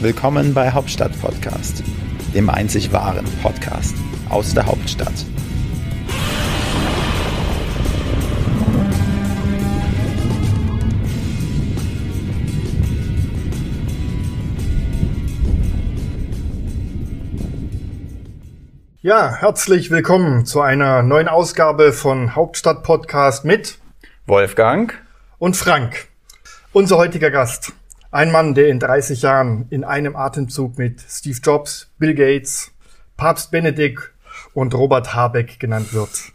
Willkommen bei Hauptstadt Podcast, dem einzig wahren Podcast aus der Hauptstadt. Ja, herzlich willkommen zu einer neuen Ausgabe von Hauptstadt Podcast mit Wolfgang und Frank. Unser heutiger Gast. Ein Mann, der in 30 Jahren in einem Atemzug mit Steve Jobs, Bill Gates, Papst Benedikt und Robert Habeck genannt wird.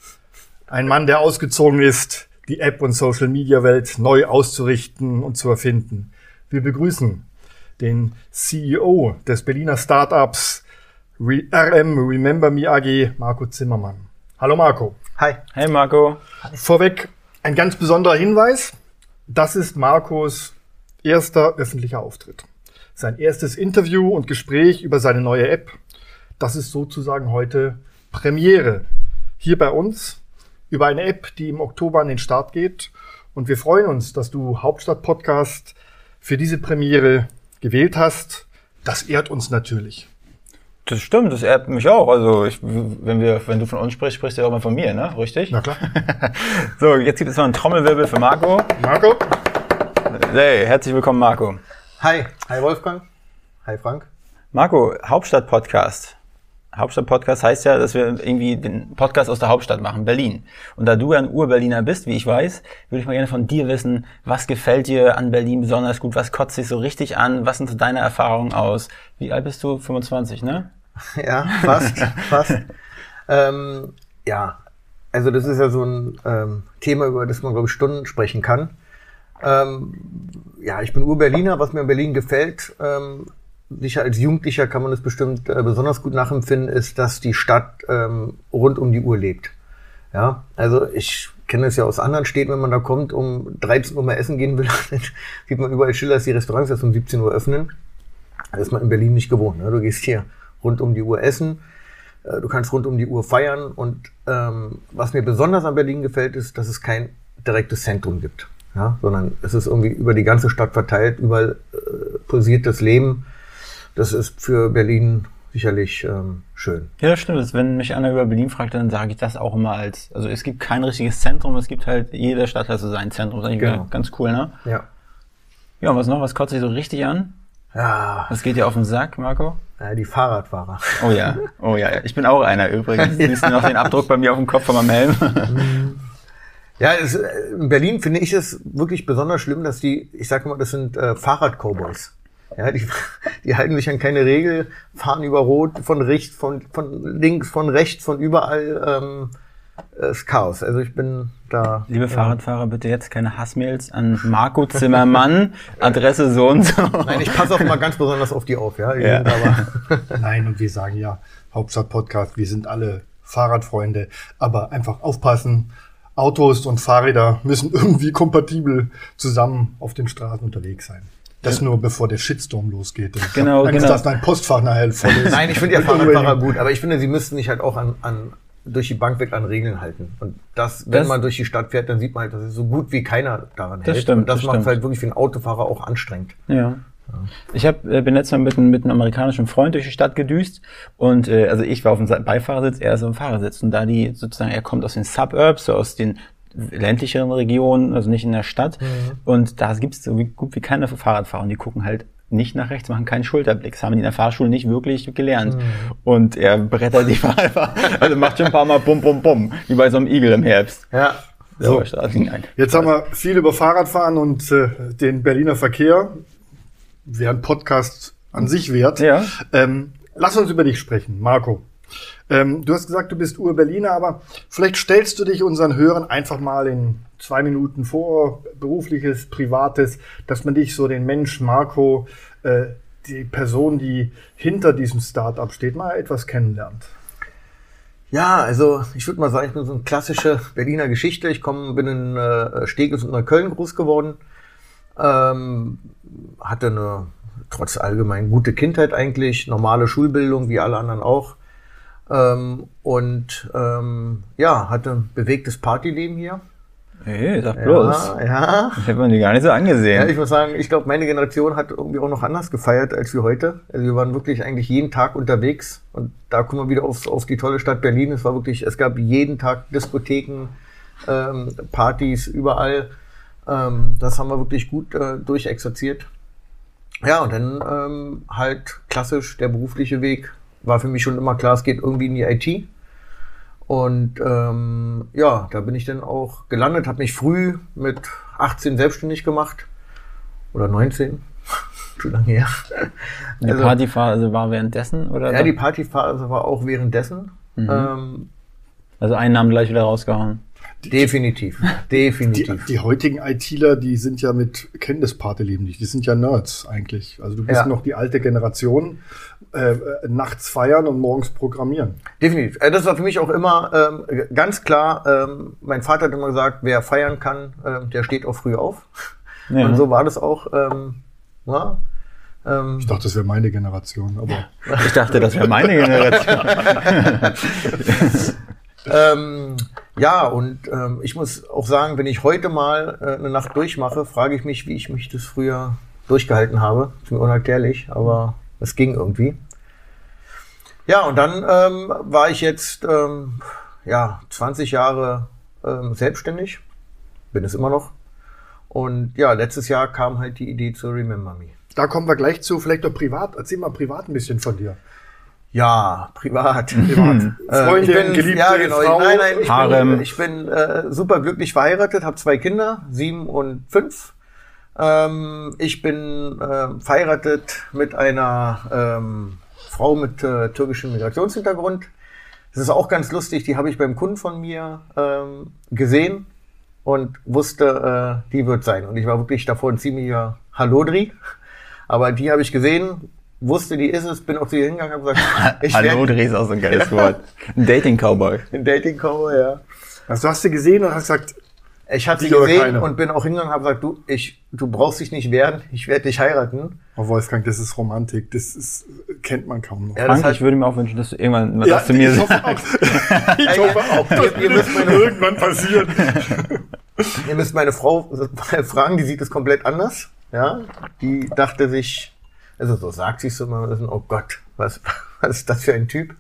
Ein Mann, der ausgezogen ist, die App- und Social-Media-Welt neu auszurichten und zu erfinden. Wir begrüßen den CEO des Berliner Startups RM Remember Me AG, Marco Zimmermann. Hallo Marco. Hi. Hey Marco. Vorweg ein ganz besonderer Hinweis. Das ist Marcos erster öffentlicher Auftritt. Sein erstes Interview und Gespräch über seine neue App. Das ist sozusagen heute Premiere. Hier bei uns über eine App, die im Oktober an den Start geht. Und wir freuen uns, dass du Hauptstadt Podcast für diese Premiere gewählt hast. Das ehrt uns natürlich. Das stimmt, das ehrt mich auch. Also ich, wenn wir, wenn du von uns sprichst, sprichst du ja auch mal von mir, ne? Richtig? Na klar. so, jetzt gibt es noch einen Trommelwirbel für Marco. Marco? Hey, herzlich willkommen, Marco. Hi. Hi Wolfgang. Hi Frank. Marco, Hauptstadt-Podcast. Hauptstadt-Podcast heißt ja, dass wir irgendwie den Podcast aus der Hauptstadt machen, Berlin. Und da du ja ein Ur-Berliner bist, wie ich weiß, würde ich mal gerne von dir wissen, was gefällt dir an Berlin besonders gut? Was kotzt dich so richtig an? Was sind so deine Erfahrungen aus? Wie alt bist du? 25, ne? Ja, fast, fast. Ähm, ja, also das ist ja so ein ähm, Thema, über das man, glaube ich, Stunden sprechen kann. Ähm, ja, ich bin Ur-Berliner, was mir in Berlin gefällt. Ähm, sicher als Jugendlicher kann man das bestimmt äh, besonders gut nachempfinden, ist, dass die Stadt ähm, rund um die Uhr lebt. Ja, also ich kenne es ja aus anderen Städten, wenn man da kommt, um 13 Uhr mal essen gehen will, dann sieht man überall Schilder, dass die Restaurants erst um 17 Uhr öffnen. Das ist man in Berlin nicht gewohnt. Ne? Du gehst hier rund um die Uhr essen, äh, du kannst rund um die Uhr feiern und ähm, was mir besonders an Berlin gefällt, ist, dass es kein direktes Zentrum gibt, ja? sondern es ist irgendwie über die ganze Stadt verteilt, überall äh, pulsiert das Leben das ist für Berlin sicherlich ähm, schön. Ja, das stimmt. Wenn mich einer über Berlin fragt, dann sage ich das auch immer als, also es gibt kein richtiges Zentrum, es gibt halt, jede Stadt hat so sein Zentrum. Das ist eigentlich Genau. ganz cool, ne? Ja. Ja, was noch? Was kotzt dich so richtig an? Ja, Was geht dir auf den Sack, Marco? äh, die Fahrradfahrer. Oh ja, oh ja, ja. ich bin auch einer übrigens. Siehst du noch den Abdruck bei mir auf dem Kopf von meinem Helm? Ja, es, äh, in Berlin finde ich es wirklich besonders schlimm, dass die, ich sage mal, das sind äh, Fahrrad-Cowboys. Ja, die, die halten sich an keine Regel, fahren über Rot, von rechts, von, von links, von rechts, von überall. Ähm, ist Chaos. Also ich bin da. Liebe Fahrradfahrer, bitte jetzt keine Hassmails an Marco Zimmermann, Adresse so und so. Nein, ich passe auch immer ganz besonders auf die auf, ja. Ja. Nein, und wir sagen ja, Hauptstadt Podcast, wir sind alle Fahrradfreunde, aber einfach aufpassen. Autos und Fahrräder müssen irgendwie kompatibel zusammen auf den Straßen unterwegs sein. Das nur bevor der Shitstorm losgeht. Genau, Angst, genau. dass dein Postfach nachher voll ist. Nein, ich finde ja Fahrradfahrer gut, aber ich finde, sie müssten sich halt auch an, an durch die Bank weg an Regeln halten. Und das, wenn Das- man durch die Stadt fährt, dann sieht man halt, dass es so gut wie keiner daran hält. stimmt, Und das, das macht stimmt. halt wirklich für einen Autofahrer auch anstrengend. Ja. Ich hab, äh, bin letztes Mal mit, einem- mit einem amerikanischen Freund durch die Stadt gedüst und äh, also ich war auf dem Beifahrersitz, er ist auf dem Fahrersitz und da die sozusagen, er kommt aus den Suburbs, so aus den ländlicheren Regionen, also nicht in der Stadt und da gibt's so wie, gut wie keine Fahrradfahrer und die gucken halt nicht nach rechts, machen keinen Schulterblick. Das haben die in der Fahrschule nicht wirklich gelernt. Und er brettert die Fahrer, also macht schon ein paar Mal bum, bum, bum, wie bei so einem Igel im Herbst. Ja. So, Straßengang. Jetzt haben wir viel über Fahrradfahren und äh, den Berliner Verkehr. Wäre ein Podcast an sich wert. Ja. Ähm, lass uns über dich sprechen, Marco. Ähm, du hast gesagt, du bist Ur-Berliner, aber vielleicht stellst du dich unseren Hörern einfach mal in zwei Minuten vor, berufliches, privates, dass man dich so den Mensch Marco, äh, die Person, die hinter diesem Startup steht, mal etwas kennenlernt. Ja, also ich würde mal sagen, ich bin so eine klassische Berliner Geschichte. Ich komme, bin in äh, Steglitz und Neukölln groß geworden. Ähm, hatte eine trotz allgemein gute Kindheit eigentlich, normale Schulbildung wie alle anderen auch. Ähm, und ähm, ja, hatte ein bewegtes Partyleben hier. Hey, sag bloß. Ja, ja. Ich habe mir die gar nicht so angesehen. Ja, ich muss sagen, ich glaube, meine Generation hat irgendwie auch noch anders gefeiert als wir heute. Also wir waren wirklich eigentlich jeden Tag unterwegs und da kommen wir wieder auf, auf die tolle Stadt Berlin. Es war wirklich, es gab jeden Tag Diskotheken, ähm, Partys überall. Ähm, das haben wir wirklich gut äh, durchexerziert. Ja, und dann ähm, halt klassisch der berufliche Weg. War für mich schon immer klar, es geht irgendwie in die IT. Und ähm, ja, da bin ich dann auch gelandet, habe mich früh mit 18 selbstständig gemacht. Oder 19. Schon lange her. die Also- Partyphase war währenddessen oder? Ja, die Partyphase war auch währenddessen. Mhm. Ähm, also einen Namen gleich wieder rausgehauen. definitiv. Die, Definitiv. die heutigen ITler, die sind ja mit Kenntnispate leben nicht. Die sind ja Nerds eigentlich. Also du bist Ja. noch die alte Generation. Äh, äh, nachts feiern und morgens programmieren. Definitiv. Äh, Das war für mich auch immer ähm, ganz klar. Ähm, mein Vater hat immer gesagt, wer feiern kann, ähm, der steht auch früh auf. Ja. Und so war das auch. Ähm, ja, ähm, Ich dachte, das wäre meine Generation, aber Ich dachte, das wäre meine Generation. Ähm, ja, und ähm, ich muss auch sagen, wenn ich heute mal äh, eine Nacht durchmache, frage ich mich, wie ich mich das früher durchgehalten habe. Ist mir unerklärlich, aber es ging irgendwie. Ja, und dann ähm, war ich jetzt ähm, ja 20 Jahre ähm, selbstständig, bin es immer noch. Und ja, letztes Jahr kam halt die Idee zu Remember Me. da kommen wir gleich zu. Vielleicht auch privat. Erzähl mal privat ein bisschen von dir. Ja, privat. Privat. Äh, Freundin, ich bin, Geliebte, ja, genau. Frau. Nein, nein, ich Harem. bin, ich bin äh, super glücklich verheiratet, habe zwei Kinder, sieben und fünf. Ähm, ich bin äh, verheiratet mit einer ähm, Frau mit äh, türkischem Migrationshintergrund. Das ist auch ganz lustig, die habe ich beim Kunden von mir ähm, gesehen und wusste, äh, die wird sein. Und ich war wirklich davor ein ziemlicher Hallodri. Aber die habe ich gesehen, wusste, die ist es, bin auch zu ihr hingegangen und habe gesagt, ich Hallo, Dreh ist auch so ein geiles Wort. Ein Dating-Cowboy. ein Dating Cowboy, ja. Also du hast sie gesehen und hast gesagt, Ich hatte sie gesehen und bin auch hingegangen und habe gesagt, du, ich, du brauchst dich nicht wehren, ich werde dich heiraten. oh Wolfgang, das ist Romantik. Das ist, kennt man kaum noch. Ja, Frank, das heißt- ich würde mir auch wünschen, dass du irgendwann mal das zu mir ich hoffe sagst. auch. Ich hoffe auch, müsst meine- irgendwann passiert. Ihr müsst meine Frau fragen, die sieht es komplett anders. Ja, die dachte sich, also so sagt sie es so immer, oh Gott, was, was ist das für ein Typ?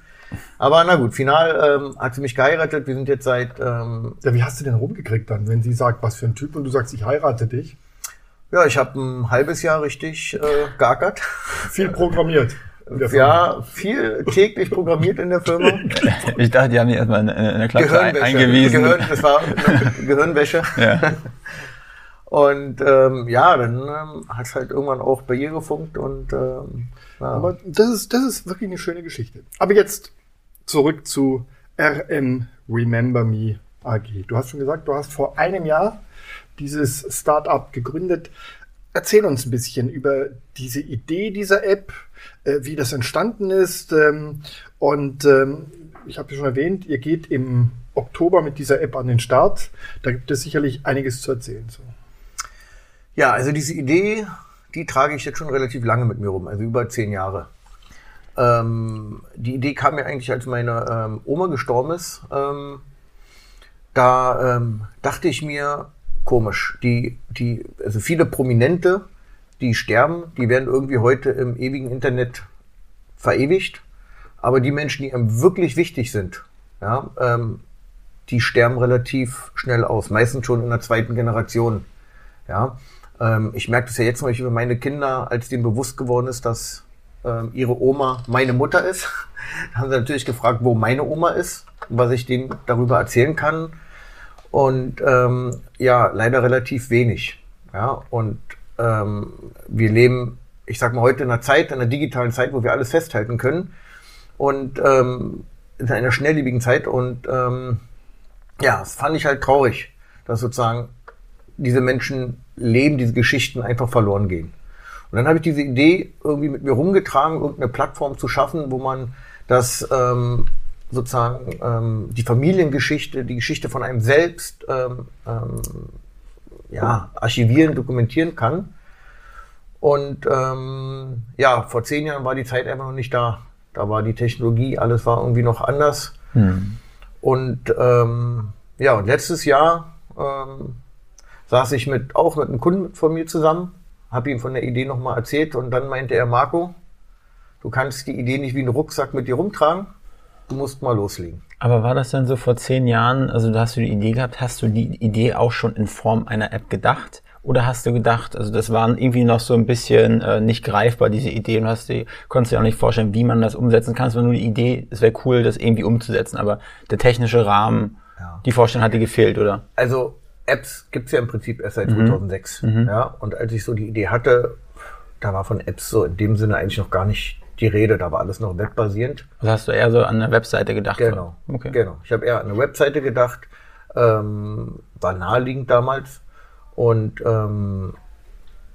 Aber na gut, final ähm, hat sie mich geheiratet. Wir sind jetzt seit, ähm, Ja, wie hast du denn rumgekriegt dann, wenn sie sagt, was für ein Typ und du sagst, ich heirate dich? ja, ich habe ein halbes Jahr richtig äh, geackert. Viel programmiert. Ja, viel täglich programmiert in der Firma. Ich dachte, die haben die erstmal in, in der Klasse ein, eingewiesen. Gehirn, das war Gehirnwäsche. Ja. Und ähm, ja, dann ähm, hat es halt irgendwann auch bei ihr gefunkt und ähm, ja. Aber das ist, das ist wirklich eine schöne Geschichte. Aber jetzt zurück zu RM Remember Me AG. Du hast schon gesagt, du hast vor einem Jahr dieses Startup gegründet. Erzähl uns ein bisschen über diese Idee dieser App, äh, wie das entstanden ist. Ähm, und ähm, ich habe ja schon erwähnt, ihr geht im Oktober mit dieser App an den Start. Da gibt es sicherlich einiges zu erzählen. So. Ja, also diese Idee, die trage ich jetzt schon relativ lange mit mir rum, also über zehn Jahre. Ähm, die Idee kam mir eigentlich, als meine ähm, Oma gestorben ist. Ähm, da ähm, dachte ich mir, komisch, die, die, also viele Prominente, die sterben, die werden irgendwie heute im ewigen Internet verewigt. Aber die Menschen, die einem wirklich wichtig sind, ja, ähm, die sterben relativ schnell aus, meistens schon in der zweiten Generation. Ja, ähm, ich merke das ja jetzt zum über meine Kinder, als denen bewusst geworden ist, dass ähm, ihre Oma meine Mutter ist. Da haben sie natürlich gefragt, wo meine Oma ist, was ich denen darüber erzählen kann. Und ähm, ja, leider relativ wenig. Ja, und ähm, wir leben, ich sag mal, heute in einer Zeit, in einer digitalen Zeit, wo wir alles festhalten können. Und ähm, in einer schnelllebigen Zeit. Und ähm, ja, das fand ich halt traurig, dass sozusagen diese Menschen leben, diese Geschichten einfach verloren gehen. Und dann habe ich diese Idee irgendwie mit mir rumgetragen, irgendeine Plattform zu schaffen, wo man das ähm, sozusagen ähm, die Familiengeschichte, die Geschichte von einem selbst ähm, ähm, ja, archivieren, dokumentieren kann. Und ähm, ja, vor zehn Jahren war die Zeit einfach noch nicht da. Da war die Technologie, alles war irgendwie noch anders. Hm. Und ähm, ja, und letztes Jahr ähm, saß ich mit, auch mit einem Kunden von mir zusammen, habe ihm von der Idee nochmal erzählt und dann meinte er, Marco, du kannst die Idee nicht wie einen Rucksack mit dir rumtragen, du musst mal loslegen. Aber war das dann so vor zehn Jahren, also da hast du die Idee gehabt, hast du die Idee auch schon in Form einer App gedacht? Oder hast du gedacht, also das waren irgendwie noch so ein bisschen äh, nicht greifbar, diese Idee, und hast dir, konntest dir auch nicht vorstellen, wie man das umsetzen kann. Es war nur die Idee, es wäre cool, das irgendwie umzusetzen, aber der technische Rahmen, Ja. die Vorstellung hat dir gefehlt, oder? Also Apps gibt's ja im Prinzip erst seit 2006. Ja, und als ich so die Idee hatte, da war von Apps so in dem Sinne eigentlich noch gar nicht die Rede, da war alles noch webbasierend. Also hast du eher so an eine Webseite gedacht? Genau. Okay. Genau. Ich habe eher an eine Webseite gedacht, ähm, war naheliegend damals. Und ähm,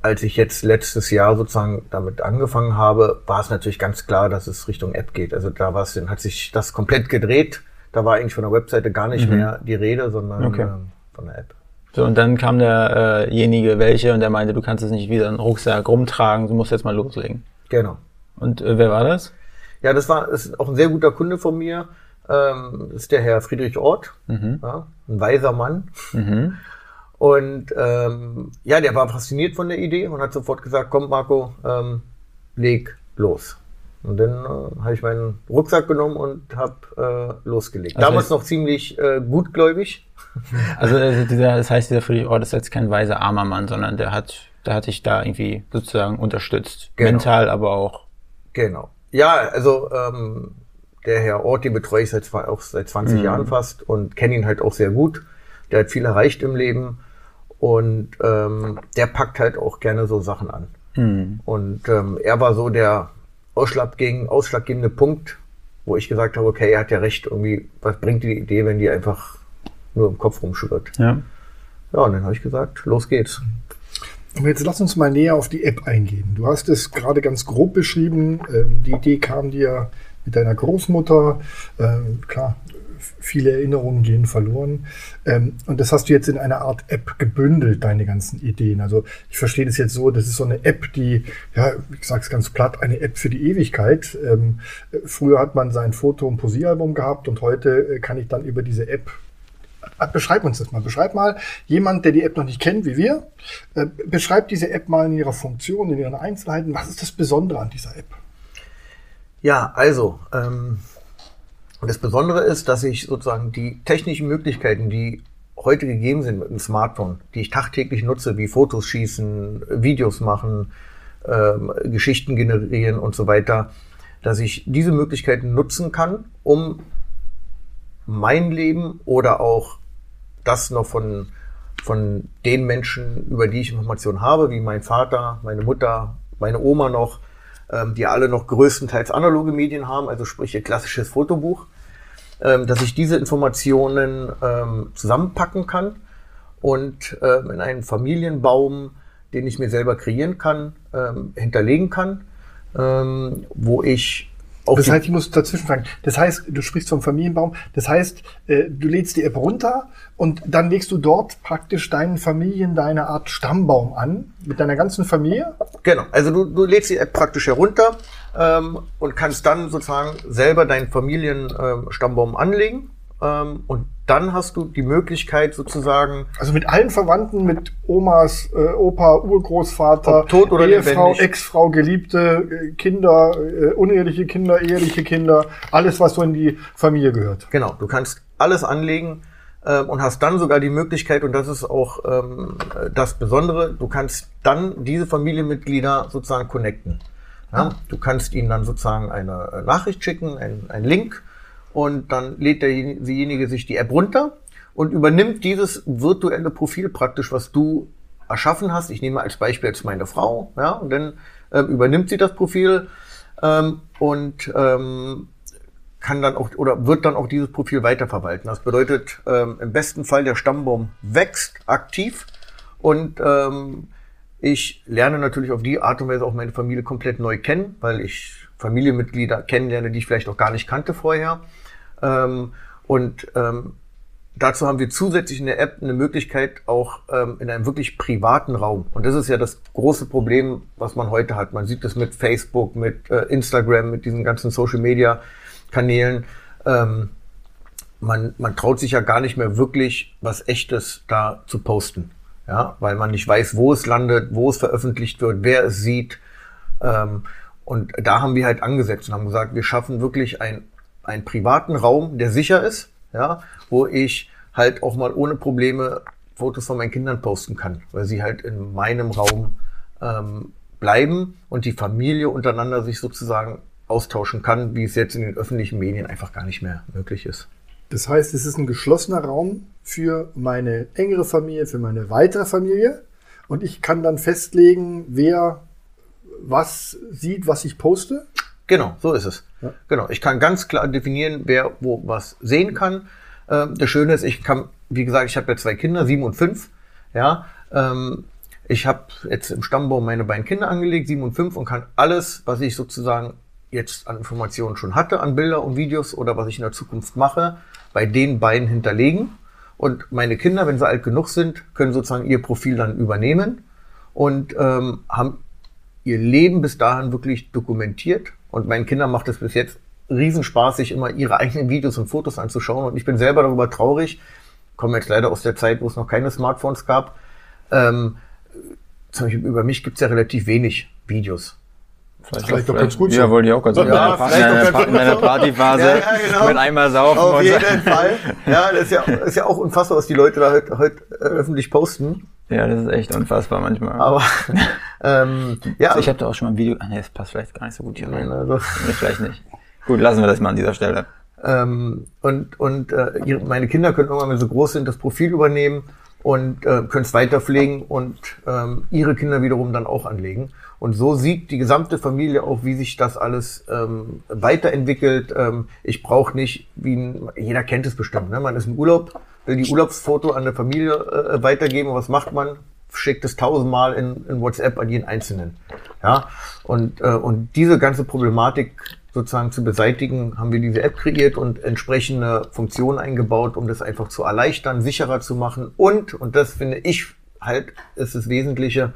als ich jetzt letztes Jahr sozusagen damit angefangen habe, war es natürlich ganz klar, dass es Richtung App geht. Also da war es, dann hat sich das komplett gedreht. Da war eigentlich von der Webseite gar nicht mehr die Rede, sondern Okay. ähm, von der App. So, und dann kam derjenige, welche, und der meinte, du kannst es nicht wieder einen Rucksack rumtragen, du musst jetzt mal loslegen. Genau. Und äh, wer war das? Ja, das war ist auch ein sehr guter Kunde von mir. Ähm, das ist der Herr Friedrich Ort, ja, ein weiser Mann. Und ähm, ja, der war fasziniert von der Idee und hat sofort gesagt, komm Marco, ähm, leg los. Und dann äh, habe ich meinen Rucksack genommen und habe äh, losgelegt. Also Damals noch ziemlich äh, gutgläubig. Also äh, dieser, das heißt, dieser Friedrich Ort ist jetzt kein weiser armer Mann, sondern der hat, der hat dich da irgendwie sozusagen unterstützt. Genau. Mental, aber auch. Genau. Ja, also ähm, der Herr Ort, den betreue ich seit, auch seit 20 Jahren fast und kenne ihn halt auch sehr gut. Der hat viel erreicht im Leben und ähm, der packt halt auch gerne so Sachen an. Und ähm, er war so der ausschlaggebende, ausschlaggebende Punkt, wo ich gesagt habe, okay, er hat ja recht, irgendwie, was bringt die Idee, wenn die einfach nur im Kopf rumschwirrt. Ja. Ja, und dann habe ich gesagt, los geht's. Aber jetzt lass uns mal näher auf die App eingehen. Du hast es gerade ganz grob beschrieben. Ähm, die Idee kam dir mit deiner Großmutter. Ähm, klar, viele Erinnerungen gehen verloren. Ähm, und das hast du jetzt in einer Art App gebündelt, deine ganzen Ideen. Also ich verstehe das jetzt so, das ist so eine App, die, ja, ich sage es ganz platt, eine App für die Ewigkeit. Ähm, früher hat man sein Foto- und Posieralbum gehabt und heute äh, kann ich dann über diese App Beschreib uns das mal. Beschreib mal, jemand, der die App noch nicht kennt, wie wir, äh, beschreib diese App mal in ihrer Funktion, in ihren Einzelheiten. Was ist das Besondere an dieser App? Ja, also, ähm, das Besondere ist, dass ich sozusagen die technischen Möglichkeiten, die heute gegeben sind mit dem Smartphone, die ich tagtäglich nutze, wie Fotos schießen, Videos machen, ähm, Geschichten generieren und so weiter, dass ich diese Möglichkeiten nutzen kann, um mein Leben oder auch das noch von, von den Menschen, über die ich Informationen habe, wie mein Vater, meine Mutter, meine Oma noch, ähm, die alle noch größtenteils analoge Medien haben, also sprich ihr klassisches Fotobuch, ähm, dass ich diese Informationen ähm, zusammenpacken kann und ähm, in einen Familienbaum, den ich mir selber kreieren kann, ähm, hinterlegen kann, ähm, wo ich auch Das heißt, ich muss dazwischen fragen. Das heißt, du sprichst vom Familienbaum. Das heißt, äh, du lädst die App runter und dann legst du dort praktisch deinen Familien deine Art Stammbaum an mit deiner ganzen Familie. Genau, also du, du lädst die App praktisch herunter ähm, und kannst dann sozusagen selber deinen Familienstammbaum ähm, anlegen. Ähm, und dann hast du die Möglichkeit sozusagen, Also mit allen Verwandten, mit Omas, äh, Opa, Urgroßvater, Ob tot oder Ehefrau. Ex-Frau, Geliebte, äh, Kinder, äh, uneheliche Kinder, eheliche Kinder, alles, was so in die Familie gehört. genau, du kannst alles anlegen ähm, und hast dann sogar die Möglichkeit, und das ist auch ähm, das Besondere, du kannst dann diese Familienmitglieder sozusagen connecten. Ja? Du kannst ihnen dann sozusagen eine äh, Nachricht schicken, einen Link, und dann lädt derjenige sich die App runter und übernimmt dieses virtuelle Profil praktisch, was du erschaffen hast. Ich nehme als Beispiel jetzt meine Frau, ja, und dann ähm, übernimmt sie das Profil ähm, und ähm, kann dann auch oder wird dann auch dieses Profil weiterverwalten. Das bedeutet, ähm, im besten Fall der Stammbaum wächst aktiv und ähm, ich lerne natürlich auf die Art und Weise auch meine Familie komplett neu kennen, weil ich Familienmitglieder kennenlerne, die ich vielleicht auch gar nicht kannte vorher. Ähm, und ähm, dazu haben wir zusätzlich in der App eine Möglichkeit auch ähm, in einem wirklich privaten Raum. Und das ist ja das große Problem, was man heute hat. Man sieht das mit Facebook, mit äh, Instagram, mit diesen ganzen Social Media Kanälen. Ähm, man, man traut sich ja gar nicht mehr wirklich was Echtes da zu posten. Ja, weil man nicht weiß, wo es landet, wo es veröffentlicht wird, wer es sieht. Ähm, und da haben wir halt angesetzt und haben gesagt, wir schaffen wirklich ein, einen privaten Raum, der sicher ist, ja, wo ich halt auch mal ohne Probleme Fotos von meinen Kindern posten kann, weil sie halt in meinem Raum ähm, bleiben und die Familie untereinander sich sozusagen austauschen kann, wie es jetzt in den öffentlichen Medien einfach gar nicht mehr möglich ist. Das heißt, es ist ein geschlossener Raum für meine engere Familie, für meine weitere Familie. Und ich kann dann festlegen, wer was sieht, was ich poste. Genau, so ist es. Ja. Genau. Ich kann ganz klar definieren, wer wo was sehen kann. Ähm, das Schöne ist, ich kann, wie gesagt, ich habe ja zwei Kinder, sieben und fünf. Ja, ähm, ich habe jetzt im Stammbaum meine beiden Kinder angelegt, sieben und fünf, und kann alles, was ich sozusagen jetzt an Informationen schon hatte, an Bilder und Videos oder was ich in der Zukunft mache, bei den beiden hinterlegen. Und meine Kinder, wenn sie alt genug sind, können sozusagen ihr Profil dann übernehmen und ähm, haben ihr Leben bis dahin wirklich dokumentiert. Und meinen Kindern macht es bis jetzt Riesenspaß, sich immer ihre eigenen Videos und Fotos anzuschauen. Und ich bin selber darüber traurig, komme jetzt leider aus der Zeit, wo es noch keine Smartphones gab. Ähm, zum Beispiel über mich gibt es ja relativ wenig Videos. Vielleicht, vielleicht doch ganz gut. Ja, wollte ich auch ganz gut. Ja, ja, in meiner Partyphase ja, ja, genau. mit einmal saufen. Auf jeden Fall. Ja, das ist ja, ist ja auch unfassbar, was die Leute da heute, heute äh, öffentlich posten. Ja, das ist echt unfassbar manchmal. Aber ähm, ja. Also ich habe da auch schon mal ein Video. Ach nee, das passt vielleicht gar nicht so gut hier rein. Also. Nee, vielleicht nicht. Gut, lassen wir das mal an dieser Stelle. Ähm, und und äh, ihre, meine Kinder können irgendwann, wenn sie groß sind, das Profil übernehmen und äh, können es weiterpflegen und ähm, ihre Kinder wiederum dann auch anlegen. Und so sieht die gesamte Familie auch, wie sich das alles ähm, weiterentwickelt. Ähm, ich brauche nicht, wie ein, jeder kennt es bestimmt, ne? man ist im Urlaub, die Urlaubsfoto an der Familie äh, weitergeben. Was macht man? Schickt es tausendmal in, in WhatsApp an jeden Einzelnen. Ja, und, äh, und diese ganze Problematik sozusagen zu beseitigen, haben wir diese App kreiert und entsprechende Funktionen eingebaut, um das einfach zu erleichtern, sicherer zu machen. Und, und das finde ich halt, ist das Wesentliche,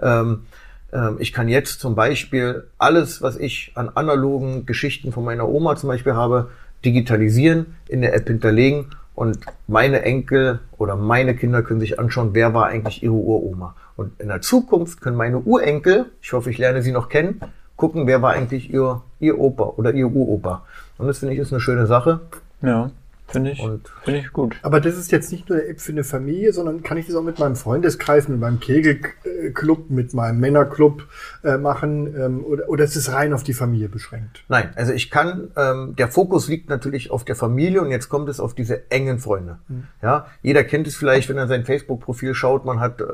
ähm, ähm, ich kann jetzt zum Beispiel alles, was ich an analogen Geschichten von meiner Oma zum Beispiel habe, digitalisieren, in der App hinterlegen und meine Enkel oder meine Kinder können sich anschauen, wer war eigentlich ihre Uroma. Und in der Zukunft können meine Urenkel, ich hoffe, ich lerne sie noch kennen, gucken, wer war eigentlich ihr, ihr Opa oder ihr Uropa. Und das finde ich ist eine schöne Sache. Ja. Finde ich, finde ich gut. Aber das ist jetzt nicht nur eine App für eine Familie, sondern kann ich das auch mit meinem Freundeskreis, mit meinem Kegelclub, mit meinem Männerclub äh, machen? Ähm, oder, oder ist es rein auf die Familie beschränkt? Nein, also ich kann, ähm, der Fokus liegt natürlich auf der Familie und jetzt kommt es auf diese engen Freunde. Hm. Ja, jeder kennt es vielleicht, wenn er sein Facebook-Profil schaut, man hat äh,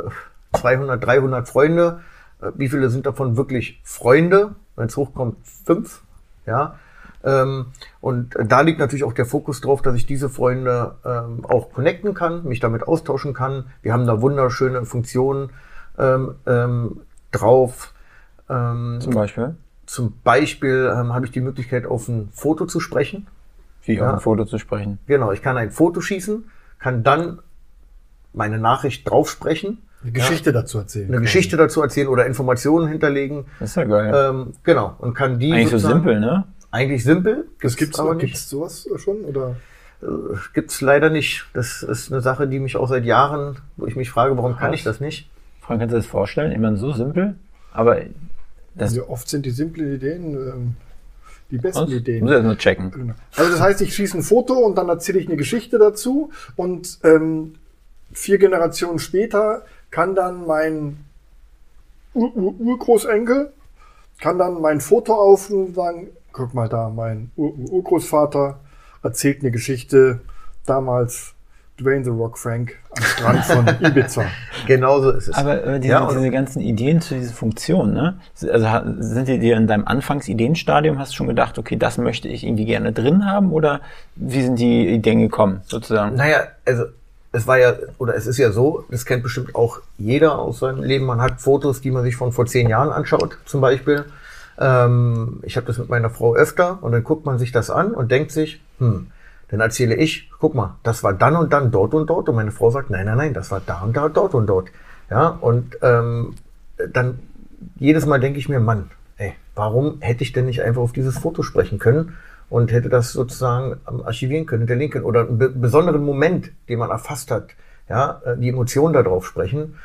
200, 300 Freunde. Äh, wie viele sind davon wirklich Freunde? Wenn es hochkommt, fünf. Ja, ähm, und da liegt natürlich auch der Fokus drauf, dass ich diese Freunde ähm, auch connecten kann, mich damit austauschen kann. Wir haben da wunderschöne Funktionen ähm, ähm, drauf. Ähm, zum Beispiel? Zum Beispiel ähm, habe ich die Möglichkeit, auf ein Foto zu sprechen. Wie ja. auf ein Foto zu sprechen? Genau, ich kann ein Foto schießen, kann dann meine Nachricht drauf sprechen. Eine Geschichte ja, dazu erzählen. Eine Geschichte dazu erzählen oder Informationen hinterlegen. Das ist ja geil. Ähm, genau. Und kann die. Eigentlich so simpel, ne? Eigentlich simpel. Das gibt's aber nicht. Gibt's sowas schon oder? Äh, gibt's leider nicht. Das ist eine Sache, die mich auch seit Jahren, wo ich mich frage, warum kann ich das nicht? Frank, kannst du das vorstellen? Immer so simpel, aber das also oft sind die simplen Ideen ähm, die besten Was? Ideen. Muss erst nur checken. Genau. Also das heißt, ich schieße ein Foto und dann erzähle ich eine Geschichte dazu und ähm, vier Generationen später kann dann mein Ur -Ur Urgroßenkel kann dann mein Foto auf und sagen, guck mal da, mein Ur Urgroßvater erzählt eine Geschichte damals Dwayne The Rock Frank am Strand von Ibiza. Genauso ist es. Aber äh, diese, ja, diese ganzen Ideen zu dieser Funktion, ne? Also sind die dir in deinem Anfangsideenstadium, hast du schon gedacht, okay, das möchte ich irgendwie gerne drin haben oder wie sind die Ideen gekommen, sozusagen? Naja, also es war ja, oder es ist ja so, das kennt bestimmt auch jeder aus seinem Leben, man hat Fotos, die man sich von vor zehn Jahren anschaut, zum Beispiel. Ähm, ich habe das mit meiner Frau öfter und dann guckt man sich das an und denkt sich, hm, dann erzähle ich, guck mal, das war dann und dann dort und dort und meine Frau sagt, nein, nein, nein, das war da und da, dort und dort. Ja, und ähm, dann jedes Mal denke ich mir, Mann, ey, warum hätte ich denn nicht einfach auf dieses Foto sprechen können? und hätte das sozusagen ähm, archivieren können, hinterlegen können oder einen be besonderen Moment, den man erfasst hat, ja, äh, die Emotionen darauf sprechen.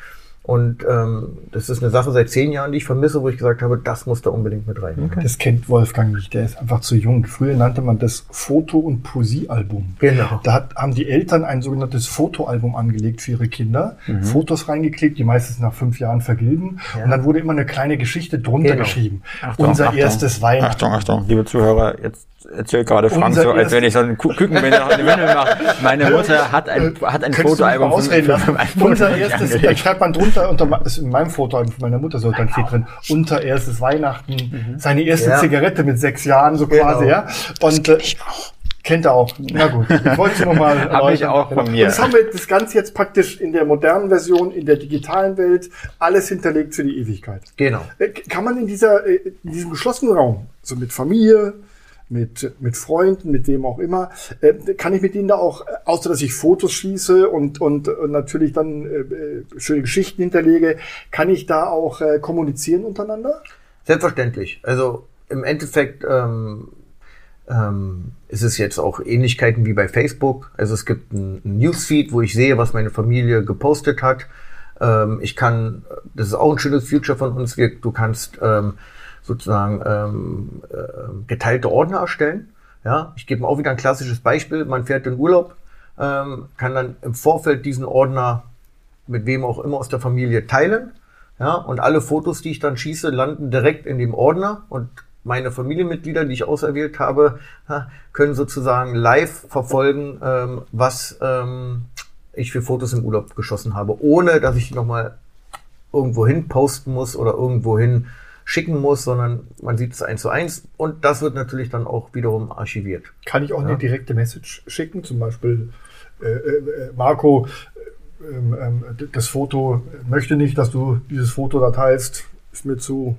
Und ähm, das ist eine Sache seit zehn Jahren, die ich vermisse, wo ich gesagt habe, das muss da unbedingt mit rein. Okay. Das kennt Wolfgang nicht, der ist einfach zu jung. Früher nannte man das Foto- und Poesiealbum. Genau. Da hat, haben die Eltern ein sogenanntes Fotoalbum angelegt für ihre Kinder, mhm. Fotos reingeklebt, die meistens nach fünf Jahren vergilben. Ja. Und dann wurde immer eine kleine Geschichte drunter genau. geschrieben. Achtung, Unser Achtung, erstes Weihnachten. Achtung, Achtung, liebe Zuhörer, jetzt erzählt gerade Frank Unser so, als wenn ich so einen Küken in die Windel mache. Meine Mutter hat ein, hat ein Fotoalbum von, von, von Unser erstes, da schreibt man drunter, unter, ist in meinem Fotoalbum von meiner Mutter so, dann steht drin, unter erstes Weihnachten, mhm. seine erste ja. Zigarette mit sechs Jahren, so genau. quasi, ja. Und, äh, Kennt er auch. Na gut, ich wollte noch mal Habe ich auch von mir. Und das haben wir das Ganze jetzt praktisch in der modernen Version, in der digitalen Welt, alles hinterlegt für die Ewigkeit. Genau. Äh, kann man in dieser, äh, in diesem geschlossenen Raum, so mit Familie, mit, mit Freunden, mit wem auch immer, äh, kann ich mit ihnen da auch, außer dass ich Fotos schieße und, und, und natürlich dann äh, äh, schöne Geschichten hinterlege, kann ich da auch äh, kommunizieren untereinander? Selbstverständlich. Also im Endeffekt ähm, ähm, ist es jetzt auch Ähnlichkeiten wie bei Facebook. Also es gibt ein, ein Newsfeed, wo ich sehe, was meine Familie gepostet hat. Ähm, ich kann, das ist auch ein schönes Future von uns, wir, du kannst ähm, sozusagen ähm, äh, geteilte Ordner erstellen. Ja, ich gebe auch wieder ein klassisches Beispiel. Man fährt in Urlaub, ähm, kann dann im Vorfeld diesen Ordner mit wem auch immer aus der Familie teilen. Ja, und alle Fotos, die ich dann schieße, landen direkt in dem Ordner und meine Familienmitglieder, die ich auserwählt habe, können sozusagen live verfolgen, ähm, was ähm, ich für Fotos im Urlaub geschossen habe, ohne dass ich nochmal irgendwo hin posten muss oder irgendwo hin schicken muss, sondern man sieht es eins zu eins und das wird natürlich dann auch wiederum archiviert. Kann ich auch ja. eine direkte Message schicken, zum Beispiel äh, äh, Marco, äh, ähm, das Foto möchte nicht, dass du dieses Foto da teilst, ist mir zu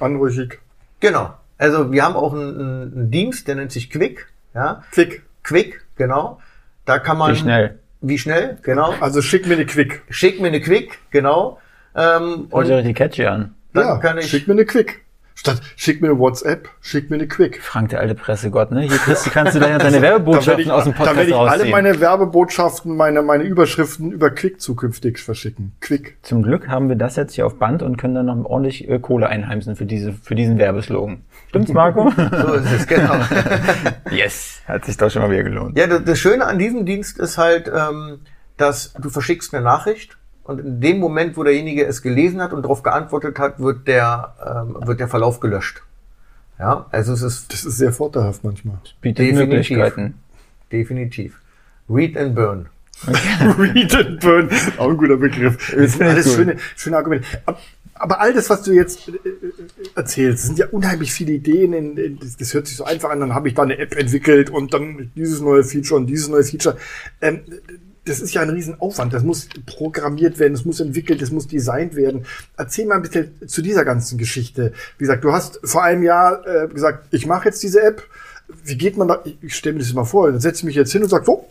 anrüchig. Genau. Also wir haben auch einen, einen Dienst, der nennt sich Quick. Ja? Quick. Quick, genau. Da kann man. Wie schnell? Wie schnell, genau. Also schick mir eine Quick. Schick mir eine Quick, genau. Ähm, und die catchy an. Dann ja, kann ich. Schick mir eine Quick. Statt schick mir eine WhatsApp, schick mir eine Quick. Frank, der alte Pressegott, ne? Hier kriegst, kannst du dann deine Werbebotschaften ich, aus dem Podcast Da werde ich alle meine Werbebotschaften, meine, meine Überschriften über Quick zukünftig verschicken. Quick. Zum Glück haben wir das jetzt hier auf Band und können dann noch ordentlich äh, Kohle einheimsen für diese, für diesen Werbeslogan. Stimmt's, Marco? so ist es, genau. yes. Hat sich doch schon mal wieder gelohnt. Ja, das Schöne an diesem Dienst ist halt, ähm, dass du verschickst eine Nachricht und in dem Moment, wo derjenige es gelesen hat und darauf geantwortet hat, wird der, ähm, wird der Verlauf gelöscht. Ja, also es ist. Das ist sehr vorteilhaft manchmal. Bietet definitiv, Möglichkeiten. Definitiv. Read and burn. Read and burn. Auch ein guter Begriff. Das sind alles schöne, schöne Argumente. Aber all das, was du jetzt äh, äh, erzählst, sind ja unheimlich viele Ideen. In, in, das hört sich so einfach an. Dann habe ich da eine App entwickelt und dann dieses neue Feature und dieses neue Feature. Ähm, das ist ja ein Riesenaufwand. Das muss programmiert werden, das muss entwickelt, das muss designt werden. Erzähl mal ein bisschen zu dieser ganzen Geschichte. Wie gesagt, du hast vor einem Jahr äh, gesagt, ich mache jetzt diese App. Wie geht man da? Ich stelle mir das mal vor. Dann setze ich mich jetzt hin und sage, so,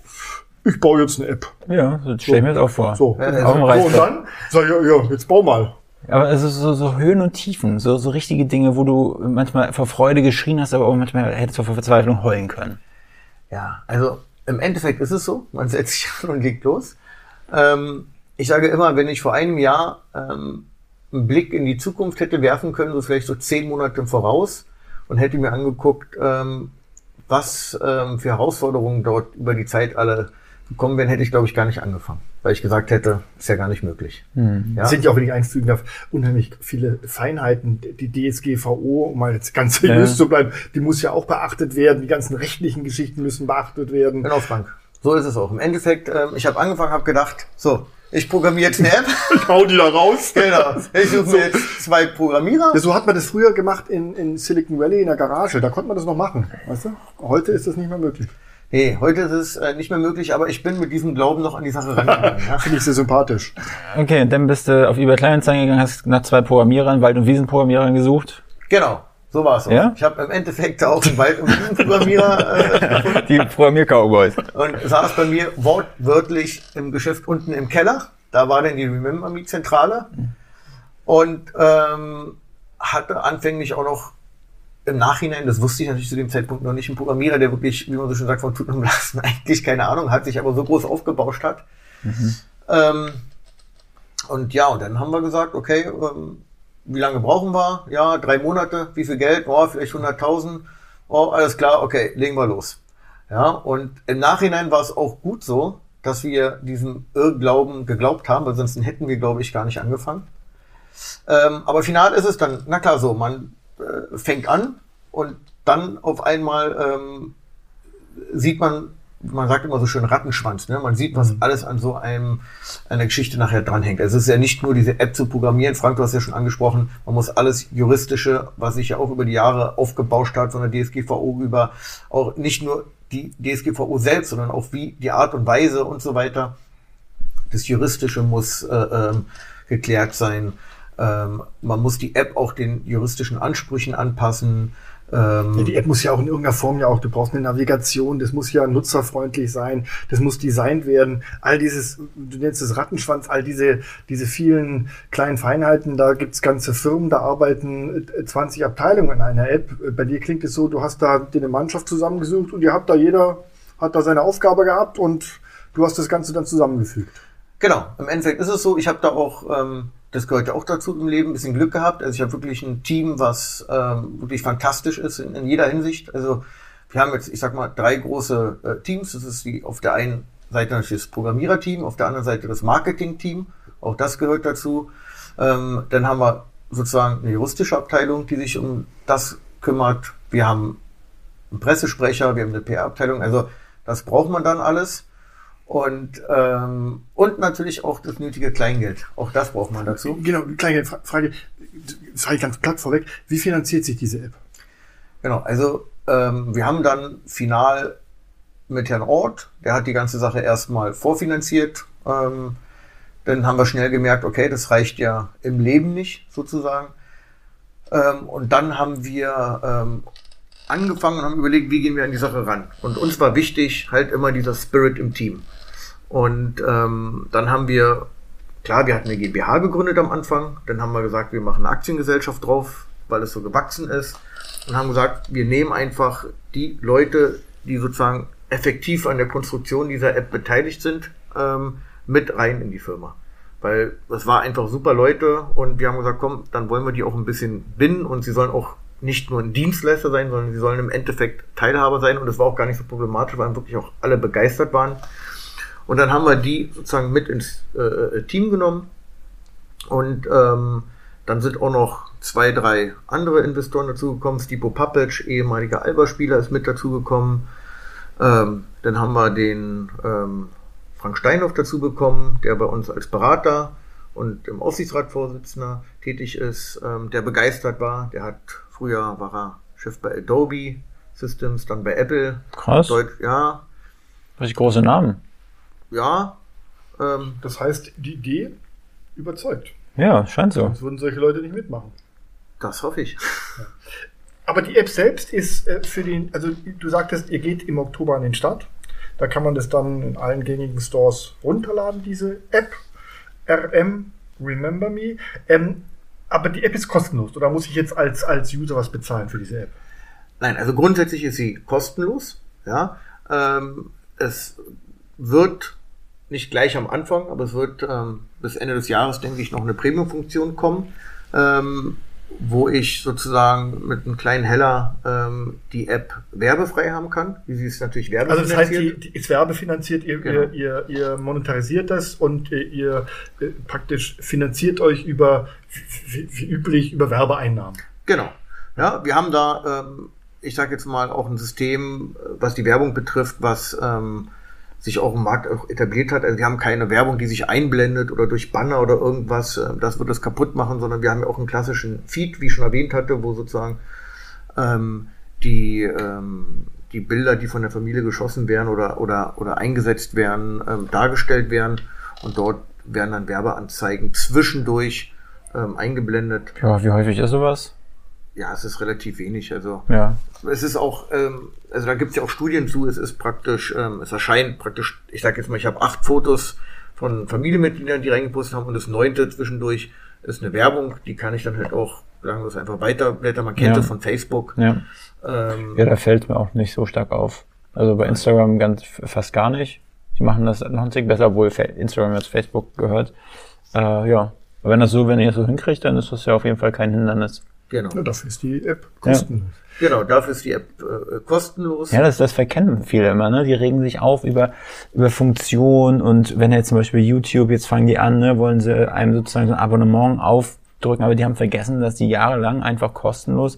ich baue jetzt eine App. Ja, das stelle ich mir jetzt auch vor. So, ja, so und dann sag ich, ja, ja, jetzt bau mal. Aber es ist so, so Höhen und Tiefen, so, so richtige Dinge, wo du manchmal vor Freude geschrien hast, aber auch manchmal hättest du vor Verzweiflung heulen können. Ja, also im Endeffekt ist es so, man setzt sich an und legt los. Ähm, ich sage immer, wenn ich vor einem Jahr ähm, einen Blick in die Zukunft hätte werfen können, so vielleicht so zehn Monate voraus und hätte mir angeguckt, ähm, was ähm, für Herausforderungen dort über die Zeit alle gekommen wären, hätte ich, glaube ich, gar nicht angefangen. Weil ich gesagt hätte, ist ja gar nicht möglich. Hm. Ja? Sind ja auch, wenn ich einfügen darf, unheimlich viele Feinheiten. Die DSGVO, um mal jetzt ganz seriös ja. zu bleiben, die muss ja auch beachtet werden. Die ganzen rechtlichen Geschichten müssen beachtet werden. Genau, Frank. So ist es auch. Im Endeffekt, ähm, ich habe angefangen, habe gedacht, so, ich programmiere jetzt eine App. ich hau die da raus. Genau. Ich suche mir jetzt zwei Programmierer. Ja, so hat man das früher gemacht in, in Silicon Valley in der Garage. Da konnte man das noch machen. Weißt du? Heute ist das nicht mehr möglich. Hey, heute ist es äh, nicht mehr möglich, aber ich bin mit diesem Glauben noch an die Sache rangegangen. ja. Finde ich sehr sympathisch. Okay, dann bist du auf eBay Kleinanzeigen gegangen, hast nach zwei Programmierern, Wald- und Wiesenprogrammierern gesucht. Genau, so war es. Ja? Ich habe im Endeffekt auch einen Wald- und Wiesenprogrammierer. Äh, die Programmier-Cowboys. Und saß bei mir wortwörtlich im Geschäft unten im Keller. Da war dann die Remember Me Zentrale. Und ähm, hatte anfänglich auch noch im Nachhinein, das wusste ich natürlich zu dem Zeitpunkt noch nicht, ein Programmierer, der wirklich, wie man so schön sagt, von Tut und Blasen eigentlich keine Ahnung hat, sich aber so groß aufgebauscht hat. Mhm. Ähm, und ja, und dann haben wir gesagt, okay, ähm, wie lange brauchen wir? Ja, drei Monate. Wie viel Geld? Oh, vielleicht 100.000. Oh, alles klar, okay, legen wir los. Ja, und im Nachhinein war es auch gut so, dass wir diesem Irrglauben geglaubt haben, weil sonst hätten wir, glaube ich, gar nicht angefangen. Ähm, aber final ist es dann, na klar, so, man äh, fängt an und dann auf einmal ähm, sieht man, man sagt immer so schön Rattenschwanz, ne? man sieht, was mhm. alles an so einem, einer Geschichte nachher dranhängt. Also es ist ja nicht nur diese App zu programmieren, Frank, du hast ja schon angesprochen, man muss alles Juristische, was sich ja auch über die Jahre aufgebauscht hat von der DSGVO über, auch nicht nur die DSGVO selbst, sondern auch wie die Art und Weise und so weiter. Das Juristische muss äh, ähm, geklärt sein. Ähm, man muss die App auch den juristischen Ansprüchen anpassen. Ähm, ja, die App muss ja auch in irgendeiner Form ja auch, du brauchst eine Navigation, das muss ja nutzerfreundlich sein, das muss designt werden. All dieses, du nennst es Rattenschwanz, all diese, diese vielen kleinen Feinheiten, da gibt's ganze Firmen, da arbeiten 20 äh, Abteilungen in einer App. Bei dir klingt es so, du hast da dir eine Mannschaft zusammengesucht und ihr habt da jeder, hat da seine Aufgabe gehabt und du hast das Ganze dann zusammengefügt. Genau, im Endeffekt ist es so, ich habe da auch ähm, das gehört ja auch dazu im Leben, ein bisschen Glück gehabt. Also ich habe wirklich ein Team, was ähm, wirklich fantastisch ist in, in, jeder Hinsicht. Also wir haben jetzt, ich sag mal, drei große äh, Teams. Das ist die auf der einen Seite natürlich das Programmiererteam, auf der anderen Seite das Marketing-Team. Auch das gehört dazu. Ähm, dann haben wir sozusagen eine juristische Abteilung, die sich um das kümmert. Wir haben einen Pressesprecher, wir haben eine PR-Abteilung. Also das braucht man dann alles. Und, ähm, und natürlich auch das nötige Kleingeld. Auch das braucht man dazu. Genau, Kleingeld. Frage, frage ich ganz platt vorweg. Wie finanziert sich diese App? Genau, also ähm, wir haben dann final mit Herrn Ort, der hat die ganze Sache erstmal vorfinanziert. Ähm, dann haben wir schnell gemerkt, okay, das reicht ja im Leben nicht sozusagen. Ähm, und dann haben wir ähm, angefangen und haben überlegt, wie gehen wir an die Sache ran. Und uns war wichtig halt immer dieser Spirit im Team. Und ähm, dann haben wir, klar, wir hatten eine GmbH gegründet am Anfang, dann haben wir gesagt, wir machen eine Aktiengesellschaft drauf, weil es so gewachsen ist. Und haben gesagt, wir nehmen einfach die Leute, die sozusagen effektiv an der Konstruktion dieser App beteiligt sind, ähm, mit rein in die Firma. Weil das war einfach super Leute und wir haben gesagt, komm, dann wollen wir die auch ein bisschen binden und sie sollen auch nicht nur ein Dienstleister sein, sondern sie sollen im Endeffekt Teilhaber sein und das war auch gar nicht so problematisch, weil wirklich auch alle begeistert waren. Und dann haben wir die sozusagen mit ins äh, Team genommen und ähm, dann sind auch noch zwei, drei andere Investoren dazugekommen. Stipo Papic, ehemaliger Alba-Spieler, ist mit dazugekommen. Ähm, dann haben wir den ähm, Frank Steinhoff dazu bekommen, der bei uns als Berater und im Aufsichtsratsvorsitzender tätig ist, ähm, der begeistert war. Der hat Früher war er Chef bei Adobe Systems, dann bei Apple. Krass. Deutsch, ja. Richtig große Namen. Ja. Ähm, das heißt, die Idee überzeugt. Ja, scheint so. Sonst würden solche Leute nicht mitmachen. Das hoffe ich. Ja. Aber die App selbst ist äh, für den, also du sagtest, ihr geht im Oktober an den Start. Da kann man das dann in allen gängigen Stores runterladen, diese App. RM Remember Me. Ähm, aber die App ist kostenlos oder muss ich jetzt als, als User was bezahlen für diese App? Nein, also grundsätzlich ist sie kostenlos. Ja, ähm, es wird nicht gleich am Anfang, aber es wird ähm, bis Ende des Jahres, denke ich, noch eine Premium-Funktion kommen. Ähm, wo ich sozusagen mit einem kleinen Heller ähm, die App werbefrei haben kann, wie sie es natürlich werbefinanziert. Also das heißt, die, die ist werbefinanziert, ihr, genau. ihr, ihr, ihr monetarisiert das und ihr äh, praktisch finanziert euch über, wie, wie, üblich, über Werbeeinnahmen. Genau. Ja, wir haben da, ähm, ich sage jetzt mal, auch ein System, was die Werbung betrifft, was ähm, sich auch im Markt auch etabliert hat. Also wir haben keine Werbung, die sich einblendet oder durch Banner oder irgendwas, äh, das wird das kaputt machen, sondern wir haben ja auch einen klassischen Feed, wie ich schon erwähnt hatte, wo sozusagen ähm, die, ähm, die Bilder, die von der Familie geschossen werden oder, oder, oder eingesetzt werden, ähm, dargestellt werden und dort werden dann Werbeanzeigen zwischendurch ähm, eingeblendet. Ja, wie häufig ist sowas? Ja, es ist relativ wenig. Also ja. es ist auch, ähm, also da gibt es ja auch Studien zu, es ist praktisch, ähm, es erscheint praktisch, ich sage jetzt mal, ich habe acht Fotos von Familienmitgliedern, die reingepostet haben und das neunte zwischendurch ist eine Werbung, die kann ich dann halt auch sagen wir einfach Weiterblätter, man kennt Ja. das von Facebook. Ja. Ähm, ja, da fällt mir auch nicht so stark auf. Also bei Instagram ganz fast gar nicht. Die machen das noch ein Tick besser, obwohl Instagram jetzt Facebook gehört. Äh, ja. Aber wenn das so, wenn ihr das so hinkriegt, dann ist das ja auf jeden Fall kein Hindernis. Genau. Ja, dafür ist die App kostenlos. Genau, dafür ist die App äh, kostenlos. Ja, das, das verkennen viele immer, ne? Die regen sich auf über, über Funktion und wenn jetzt zum Beispiel YouTube, jetzt fangen die an, ne, wollen sie einem sozusagen so ein Abonnement aufdrücken, aber die haben vergessen, dass die jahrelang einfach kostenlos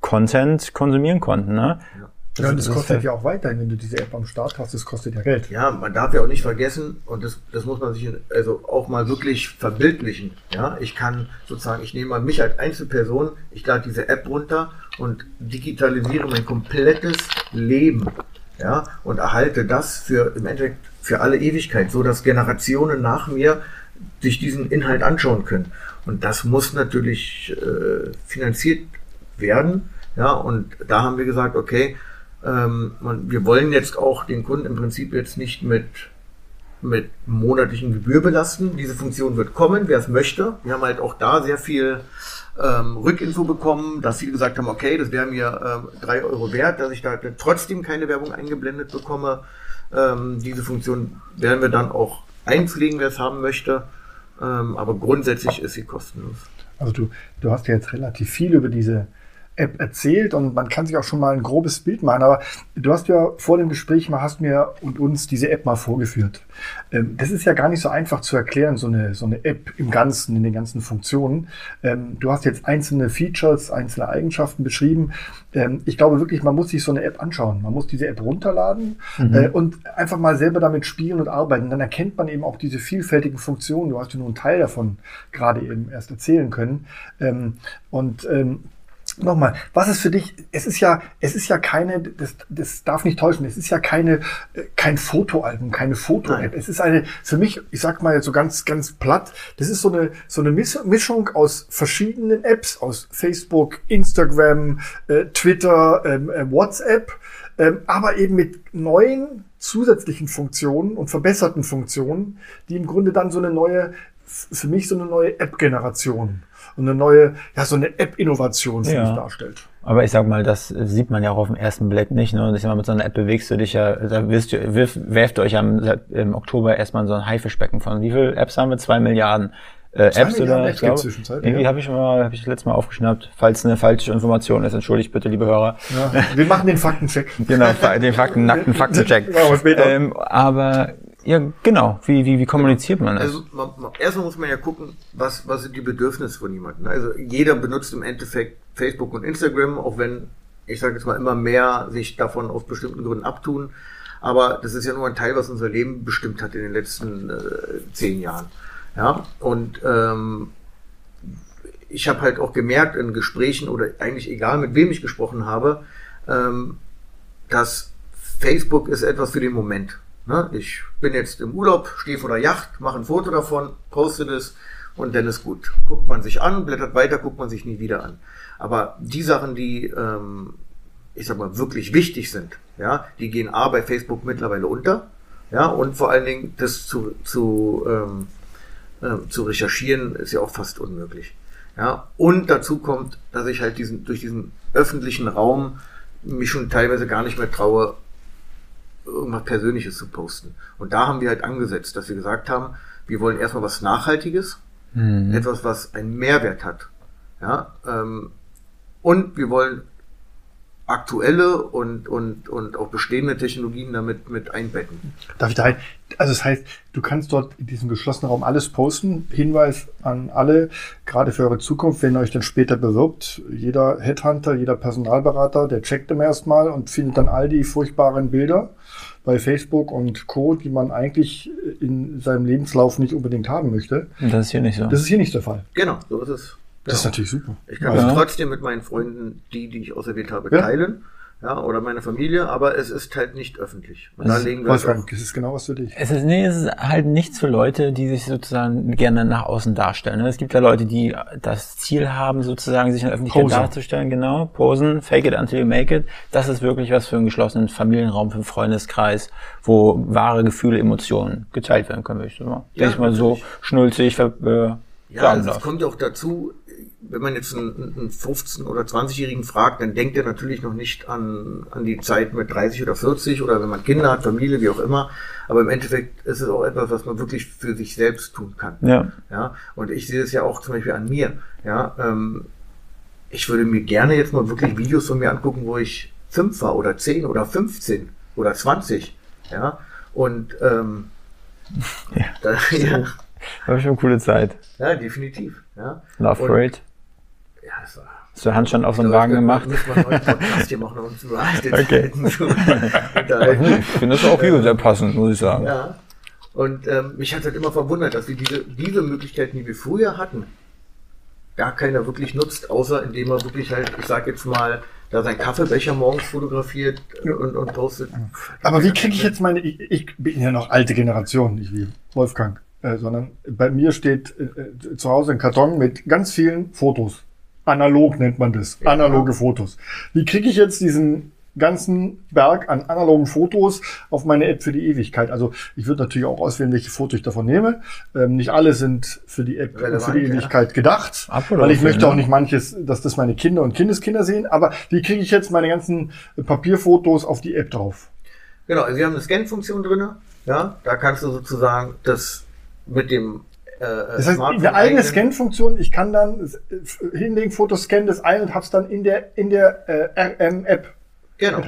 Content konsumieren konnten, ne? Ja, und das das kostet ja auch weiterhin, wenn du diese App am Start hast, das kostet ja Geld. Ja, man darf ja auch nicht vergessen, und das, das muss man sich also auch mal wirklich verbildlichen. Ja, ich kann sozusagen, ich nehme mal mich als Einzelperson, ich lade diese App runter und digitalisiere mein komplettes Leben. Ja, und erhalte das für im Endeffekt für alle Ewigkeit, so dass Generationen nach mir sich diesen Inhalt anschauen können. Und das muss natürlich äh, finanziert werden. Ja, und da haben wir gesagt, okay, ähm, wir wollen jetzt auch den Kunden im Prinzip jetzt nicht mit, mit monatlichen Gebühr belasten. Diese Funktion wird kommen, wer es möchte. Wir haben halt auch da sehr viel ähm, Rückinfo bekommen, dass viele gesagt haben, okay, das wäre mir ähm, drei Euro wert, dass ich da trotzdem keine Werbung eingeblendet bekomme. Ähm, diese Funktion werden wir dann auch einpflegen, wer es haben möchte. Ähm, aber grundsätzlich ist sie kostenlos. Also du, du hast ja jetzt relativ viel über diese App erzählt und man kann sich auch schon mal ein grobes Bild machen, aber du hast ja vor dem Gespräch mal, hast mir und uns diese App mal vorgeführt. Ähm, das ist ja gar nicht so einfach zu erklären, so eine, so eine App im Ganzen, in den ganzen Funktionen. Ähm, du hast jetzt einzelne Features, einzelne Eigenschaften beschrieben. Ähm, ich glaube wirklich, man muss sich so eine App anschauen. Man muss diese App runterladen äh, und einfach mal selber damit spielen und arbeiten. Dann erkennt man eben auch diese vielfältigen Funktionen. Du hast ja nur einen Teil davon gerade eben erst erzählen können. Und Nochmal, was ist für dich, es ist ja, es ist ja keine, das, das darf nicht täuschen, es ist ja keine, äh, kein Fotoalbum, keine Foto-App. Es ist eine, für mich, ich sag mal jetzt so ganz, ganz platt, das ist so eine, so eine Misch- Mischung aus verschiedenen Apps, aus Facebook, Instagram, äh, Twitter, ähm, äh, WhatsApp, ähm, aber eben mit neuen zusätzlichen Funktionen und verbesserten Funktionen, die im Grunde dann so eine neue, für mich so eine neue App-Generation eine neue, ja, so eine App-Innovation für Ja. mich darstellt. Aber ich sag mal, das sieht man ja auch auf den ersten Blick nicht. Ne? Und ich sag mal, mit so einer App bewegst du dich ja, da wirst du, wirf, werft euch am, im Oktober erstmal so ein Haifischbecken von. Wie viele Apps haben wir? Zwei Milliarden äh, Apps oder ich glaube, irgendwie ja. habe ich mal, habe ich das letzte Mal aufgeschnappt. Falls eine falsche Information ist, entschuldigt bitte, liebe Hörer. Ja, wir machen den Faktencheck. Genau, den Fakten, nackten Faktencheck. Ähm, aber ja, genau. Wie, wie, wie kommuniziert man das? Also man, man, erstmal muss man ja gucken, was, was sind die Bedürfnisse von jemandem. Also jeder benutzt im Endeffekt Facebook und Instagram, auch wenn, ich sage jetzt mal, immer mehr sich davon aus bestimmten Gründen abtun. Aber das ist ja nur ein Teil, was unser Leben bestimmt hat in den letzten äh, zehn Jahren. Ja, und ähm, ich habe halt auch gemerkt in Gesprächen oder eigentlich egal mit wem ich gesprochen habe, ähm, dass Facebook ist etwas für den Moment. Ne? Ich bin jetzt im Urlaub, stehe vor der Yacht, mache ein Foto davon, poste das und dann ist gut. Guckt man sich an, blättert weiter, guckt man sich nie wieder an. Aber die Sachen, die, ähm, ich sag mal, wirklich wichtig sind, ja, die gehen A bei Facebook mittlerweile unter, ja, und vor allen Dingen das zu, zu, ähm, ähm, zu recherchieren ist ja auch fast unmöglich. Ja, und dazu kommt, dass ich halt diesen, durch diesen öffentlichen Raum mich schon teilweise gar nicht mehr traue, irgendwas Persönliches zu posten. Und da haben wir halt angesetzt, dass wir gesagt haben, wir wollen erstmal was Nachhaltiges, Mhm. etwas, was einen Mehrwert hat. Ja, ähm, und wir wollen aktuelle und, und, und auch bestehende Technologien damit mit einbetten. Darf ich da rein? Also das heißt, du kannst dort in diesem geschlossenen Raum alles posten. Hinweis an alle, gerade für eure Zukunft, wenn ihr euch dann später bewirbt, jeder Headhunter, jeder Personalberater, der checkt immer erstmal und findet dann all die furchtbaren Bilder bei Facebook und Co., die man eigentlich in seinem Lebenslauf nicht unbedingt haben möchte. Das ist hier nicht so. Das ist hier nicht der Fall. Genau, so ist es. Das ist natürlich super. Ich kann Ja. das trotzdem mit meinen Freunden, die, die ich auserwählt habe, Ja. teilen. Ja, oder meine Familie, aber es ist halt nicht öffentlich. Und da legen wir halt Wolfgang, das ist genau was für dich. Es ist, nee, es ist halt nichts für Leute, die sich sozusagen gerne nach außen darstellen. ne? Es gibt ja Leute, die das Ziel haben, sozusagen sich in der Öffentlichkeit Poser. darzustellen. Genau, posen, fake it until you make it. Das ist wirklich was für einen geschlossenen Familienraum, für einen Freundeskreis, wo wahre Gefühle, Emotionen geteilt werden können, würde ich so mal, Ja, denke ich mal so schnulzig äh, Ja, sagen also es kommt ja auch dazu, wenn man jetzt einen, einen 15- oder 20-Jährigen fragt, dann denkt er natürlich noch nicht an, an die Zeit mit 30 oder 40 oder wenn man Kinder hat, Familie, wie auch immer. Aber im Endeffekt ist es auch etwas, was man wirklich für sich selbst tun kann. Ja. Ja, und ich sehe es ja auch zum Beispiel an mir. Ja, ähm, ich würde mir gerne jetzt mal wirklich Videos von mir angucken, wo ich fünf war oder zehn oder 15 oder 20. Ja, und ähm, Ja. da, ja, War schon eine coole Zeit. ja, definitiv. Ja. Love Parade. War Hast du Handstand auf so einen Wagen gemacht? Müssen wir einen Podcast hier machen, um Okay. Zu unterhalten. Ich finde das auch hier sehr passend, muss ich sagen. Ja. Und ähm, mich hat halt immer verwundert, dass wir diese, diese Möglichkeiten, die wir früher hatten, gar keiner wirklich nutzt, außer indem er wirklich halt, ich sag jetzt mal, da sein Kaffeebecher morgens fotografiert und, und postet. Aber wie kriege ich jetzt meine, ich, ich bin ja noch alte Generation, nicht wie Wolfgang, äh, sondern bei mir steht äh, äh, zu Hause ein Karton mit ganz vielen Fotos. Analog nennt man das. Ja. Analoge Fotos. Wie kriege ich jetzt diesen ganzen Berg an analogen Fotos auf meine App für die Ewigkeit? Also ich würde natürlich auch auswählen, welche Fotos ich davon nehme. Ähm, nicht alle sind für die App Relevant, für die ja. Ewigkeit gedacht, Abgelaufen, weil ich möchte auch nicht manches, dass das meine Kinder und Kindeskinder sehen. Aber wie kriege ich jetzt meine ganzen Papierfotos auf die App drauf? Genau, also wir haben eine Scan-Funktion drin. Ja, da kannst du sozusagen das mit dem äh, Das heißt, eine eigene Scan-Funktion, ich kann dann äh, hinlegen, Fotos scannen das ein und hab's dann in der, in der äh, RM-App Genau.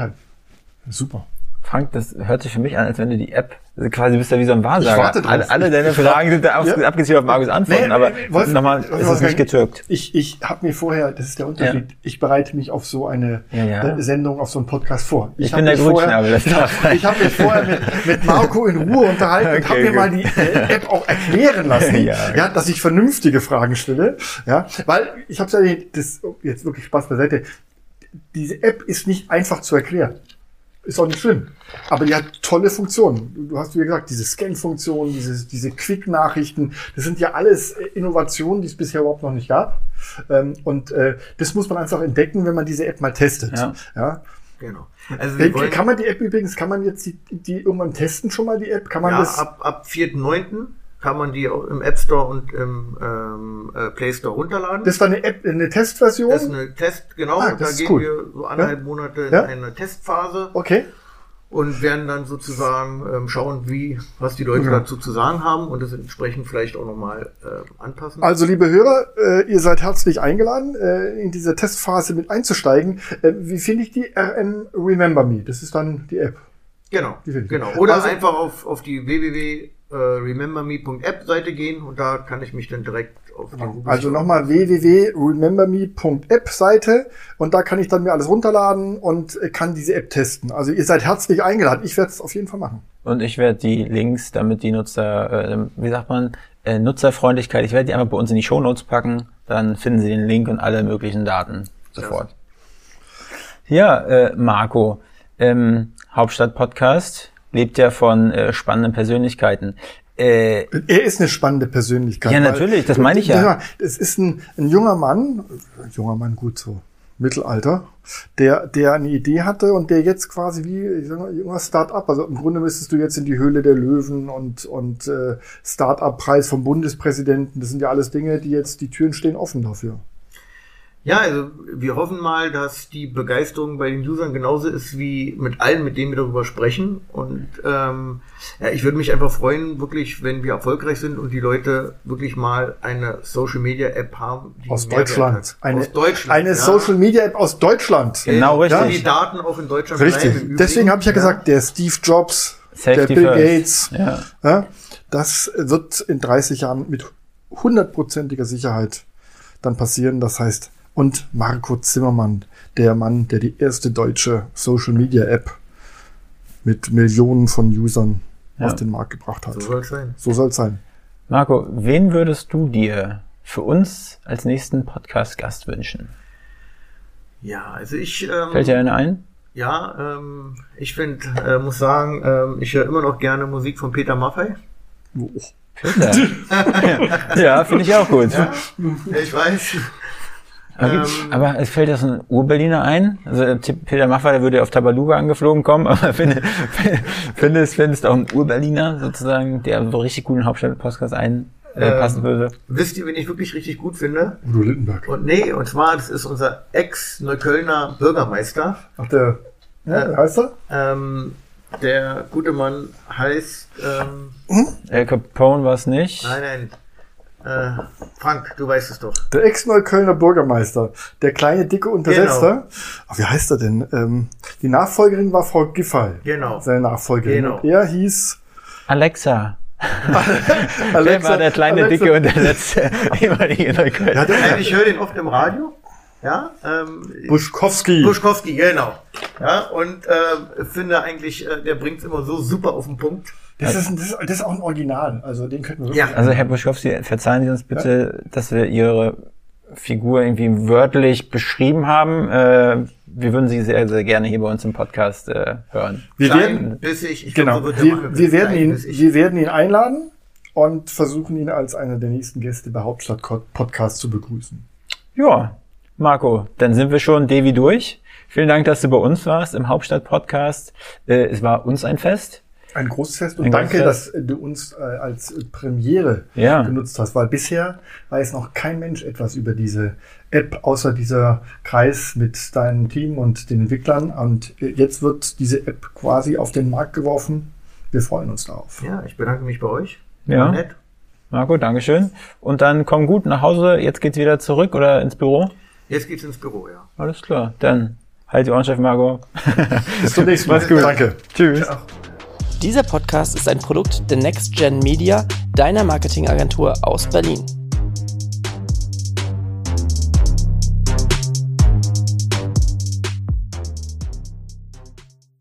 Super. Frank, das hört sich für mich an, als wenn du die App, also quasi bist du wie so ein Wahrsager. Ich alle, alle Ich- deine ich Fragen sind da auf, Ja. abgezielt auf Markus Antworten, Nee, aber Wolf- nochmal, Wolf- es ist nicht getürkt. Ich, ich habe mir vorher, das ist der Unterschied, ich bereite mich auf so eine Ja, ja. Sendung, auf so einen Podcast vor. Ich hab bin der Grünschnabel, das darf sein. Ich habe mich vorher mit, mit Marco in Ruhe unterhalten und Okay, habe mir mal die äh, App auch erklären lassen, Ja. ja. dass ich vernünftige Fragen stelle. Ja, weil ich habe ja das oh, jetzt wirklich Spaß beiseite. Diese App ist nicht einfach zu erklären. Ist auch nicht schlimm. Aber die hat tolle Funktionen. Du- hast, wie gesagt, diese Scan-Funktion, diese, diese Quick-Nachrichten. Das sind ja alles äh, Innovationen, die es bisher überhaupt noch nicht gab. Ähm, und äh, das muss man einfach entdecken, wenn man diese App mal testet. Ja. Ja. Genau. Also wollen Kann man die App übrigens, kann man jetzt die, die irgendwann testen schon mal, die App? Kann man ja, das? ab, ab 4.9. kann man die auch im App Store und im ähm, äh, Play Store runterladen. Das war eine App, eine Testversion? Das ist eine Test, genau. Ah, da ist gehen cool. wir so anderthalb Ja. Monate in Ja. eine Testphase okay. und werden dann sozusagen ähm, schauen, wie, was die Leute Ja. dazu zu sagen haben und das entsprechend vielleicht auch nochmal äh, anpassen. Also, liebe Hörer, äh, ihr seid herzlich eingeladen, äh, in diese Testphase mit einzusteigen. Äh, wie finde ich die RN Remember Me? Das ist dann die App. genau, die genau. Oder Also- einfach auf, auf die www.rememberme.app Seite gehen und da kann ich mich dann direkt auf die Google Also nochmal www.rememberme.app Seite und da kann ich dann mir alles runterladen und äh, kann diese App testen. Also ihr seid herzlich eingeladen. Ich werde es auf jeden Fall machen. Und ich werde die Links, damit die Nutzer, äh, wie sagt man, äh, Nutzerfreundlichkeit, ich werde die einfach bei uns in die Shownotes packen, dann finden Sie den Link und alle möglichen Daten sofort. Ja, äh, Marco, ähm, Hauptstadt-Podcast lebt ja von äh, spannenden Persönlichkeiten. Äh, Er ist eine spannende Persönlichkeit. Ja, natürlich, das meine ich ja. Es ist ein, ein junger Mann, ein junger Mann, gut so, Mittelalter, der, der eine Idee hatte und der jetzt quasi wie ich sag mal, junger Start-up, also im Grunde müsstest du jetzt in die Höhle der Löwen und, und äh, Start-up-Preis vom Bundespräsidenten, das sind ja alles Dinge, die jetzt, die Türen stehen offen dafür. Ja, also wir hoffen mal, dass die Begeisterung bei den Usern genauso ist wie mit allen, mit denen wir darüber sprechen. Und ähm, ja, ich würde mich einfach freuen, wirklich, wenn wir erfolgreich sind und die Leute wirklich mal eine Social Media App haben. Die Aus Deutschland. Eine, aus Deutschland. eine ja. Social Media App aus Deutschland. Genau, Ja, richtig. die Daten auch in Deutschland bleiben. Richtig. Übrigen. Deswegen habe ich ja gesagt, der Steve Jobs, Safety der Bill first. Gates, Ja. ja, das wird in 30 Jahren mit hundertprozentiger Sicherheit dann passieren. Das heißt, und Marco Zimmermann, der Mann, der die erste deutsche Social Media App mit Millionen von Usern Ja. auf den Markt gebracht hat. So soll es sein. So soll es sein. Marco, wen würdest du dir für uns als nächsten Podcast-Gast wünschen? Ja, also ich. Ähm, Fällt dir einer ein? Ja, ähm, ich finde, äh, muss sagen, ähm, ich höre immer noch gerne Musik von Peter Maffay. Oh. Peter. ja, finde ich auch gut. Ja, ich weiß. Aber, Ähm, aber es fällt das ein Ur-Berliner ein? Also äh, Peter Maffay, der würde auf Tabaluga angeflogen kommen, aber finde, finde- findest, findest auch ein Ur-Berliner sozusagen, der so richtig guten Hauptstadt-Podcast ein, äh, passen würde. Wisst ihr, wen ich wirklich richtig gut finde? Udo Lindenberg. Und nee, und zwar, das ist unser Ex-Neuköllner Bürgermeister. Ach, der, ja, Äh, wie heißt er? Ähm, der gute Mann heißt, ähm, El Capone war es nicht. nein, nein, äh, Frank, du weißt es doch. Der Ex-Neuköllner Bürgermeister. Der kleine, dicke Untersetzer. Genau. Ach, wie heißt er denn? Ähm, die Nachfolgerin war Frau Giffey. Genau. Seine Nachfolgerin. Genau. Und er hieß Alexa. Wer Alexa. war der kleine, Alexa. dicke ehemalige Neukölln? Ja, der, ich höre den oft im Radio. Ja, ähm, Buschkowski. Buschkowski, genau. Ja, und äh, finde eigentlich, äh, der bringt es immer so super auf den Punkt. Das ist, ein- das, ist, das ist auch ein Original. Also den könnten wir Ja. Also Herr Buschkowski, verzeihen Sie uns bitte, dass wir Ihre Figur irgendwie wörtlich beschrieben haben. Äh, wir würden Sie sehr, sehr gerne hier bei uns im Podcast äh, hören. Wir Klein, werden, bissig, ich genau, glaub, so wir, wir, werden klein, ihn, bissig. wir werden ihn einladen und versuchen ihn als einer der nächsten Gäste bei Hauptstadt Podcast zu begrüßen. Ja, Marco, dann sind wir schon Devi durch. Vielen Dank, dass du bei uns warst im Hauptstadt-Podcast. Äh, es war uns ein Fest. Ein großes Fest und Ein danke, dass du uns äh, als Premiere Ja. genutzt hast, weil bisher weiß noch kein Mensch etwas über diese App, außer dieser Kreis mit deinem Team und den Entwicklern. Und äh, jetzt wird diese App quasi auf den Markt geworfen. Wir freuen uns darauf. Ja, ich bedanke mich bei euch. Ja. Nett. Marco, Dankeschön. Und dann komm gut nach Hause. Jetzt geht's wieder zurück oder ins Büro. Jetzt geht's ins Büro, ja. Alles klar. Dann halt die Ohren steif, Marco. Bis zum nächsten Mal. Mach's gut. Danke. Tschüss. Dieser Podcast ist ein Produkt der Next Gen Media, deiner Marketingagentur aus Berlin.